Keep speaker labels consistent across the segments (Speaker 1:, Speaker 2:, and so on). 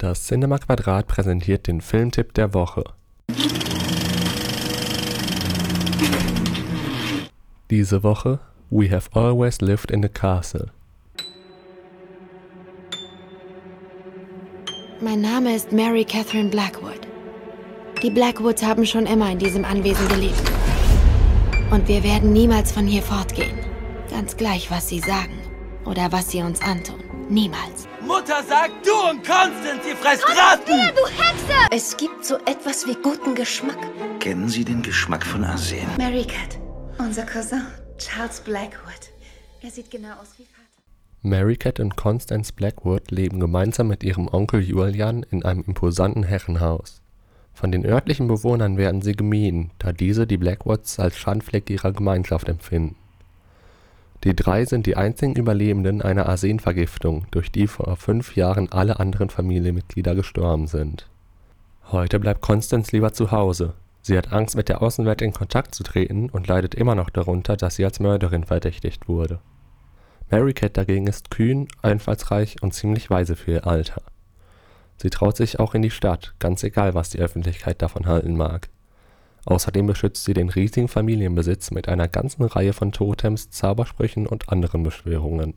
Speaker 1: Das Cinema Quadrat präsentiert den Filmtipp der Woche. Diese Woche We Have Always Lived in a Castle.
Speaker 2: Mein Name ist Mary Catherine Blackwood. Die Blackwoods haben schon immer in diesem Anwesen gelebt. Und wir werden niemals von hier fortgehen. Ganz gleich, was sie sagen oder was sie uns antun. Niemals.
Speaker 3: Mutter sagt, du und Constance, ihr fresst Ratten!
Speaker 4: du Hexe!
Speaker 5: Es gibt so etwas wie guten Geschmack.
Speaker 6: Kennen Sie den Geschmack von Arsen?
Speaker 5: Mary Cat, unser Cousin, Charles Blackwood. Er sieht genau aus wie Vater.
Speaker 1: Mary Cat und Constance Blackwood leben gemeinsam mit ihrem Onkel Julian in einem imposanten Herrenhaus. Von den örtlichen Bewohnern werden sie gemieden, da diese die Blackwoods als Schandfleck ihrer Gemeinschaft empfinden. Die drei sind die einzigen Überlebenden einer Arsenvergiftung, durch die vor fünf Jahren alle anderen Familienmitglieder gestorben sind. Heute bleibt Constance lieber zu Hause. Sie hat Angst, mit der Außenwelt in Kontakt zu treten und leidet immer noch darunter, dass sie als Mörderin verdächtigt wurde. Mary Cat dagegen ist kühn, einfallsreich und ziemlich weise für ihr Alter. Sie traut sich auch in die Stadt, ganz egal, was die Öffentlichkeit davon halten mag. Außerdem beschützt sie den riesigen Familienbesitz mit einer ganzen Reihe von Totems, Zaubersprüchen und anderen Beschwörungen.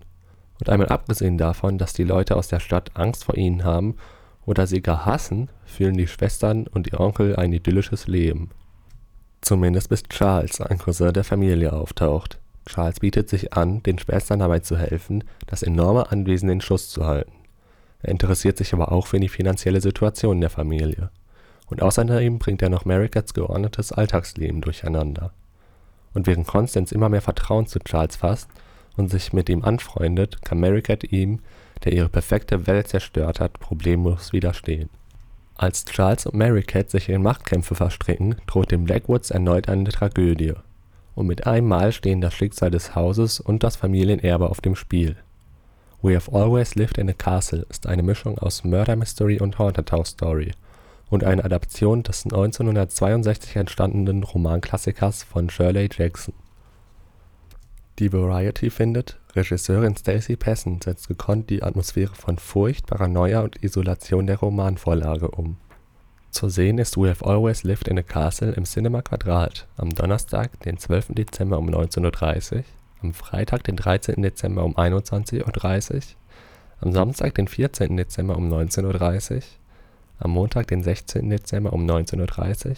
Speaker 1: Und einmal abgesehen davon, dass die Leute aus der Stadt Angst vor ihnen haben oder sie gar hassen, führen die Schwestern und ihr Onkel ein idyllisches Leben. Zumindest bis Charles, ein Cousin der Familie, auftaucht. Charles bietet sich an, den Schwestern dabei zu helfen, das enorme Anwesen in Schuss zu halten. Er interessiert sich aber auch für die finanzielle Situation der Familie. Und außerdem bringt er noch Maricats geordnetes Alltagsleben durcheinander. Und während Constance immer mehr Vertrauen zu Charles fasst und sich mit ihm anfreundet, kann Maricat ihm, der ihre perfekte Welt zerstört hat, problemlos widerstehen. Als Charles und Maricat sich in Machtkämpfe verstricken, droht den Blackwoods erneut eine Tragödie. Und mit einem Mal stehen das Schicksal des Hauses und das Familienerbe auf dem Spiel. We Have Always Lived in a Castle ist eine Mischung aus Murder Mystery und Haunted House Story und eine Adaption des 1962 entstandenen Romanklassikers von Shirley Jackson. Die Variety findet, Regisseurin Stacey Passon setzt gekonnt die Atmosphäre von Furcht, Paranoia und Isolation der Romanvorlage um. Zu sehen ist We Have Always Lived in a Castle im Cinema Quadrat am Donnerstag, den 12. Dezember um 19.30 Uhr, am Freitag, den 13. Dezember um 21.30 Uhr, am Samstag, den 14. Dezember um 19.30 Uhr am Montag, den 16. Dezember um 19.30 Uhr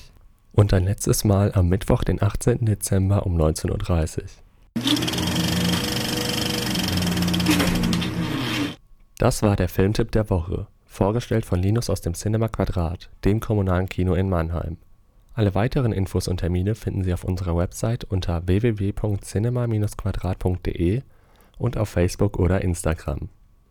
Speaker 1: und ein letztes Mal am Mittwoch, den 18. Dezember um 19.30 Uhr. Das war der Filmtipp der Woche, vorgestellt von Linus aus dem Cinema Quadrat, dem kommunalen Kino in Mannheim. Alle weiteren Infos und Termine finden Sie auf unserer Website unter www.cinema-quadrat.de und auf Facebook oder Instagram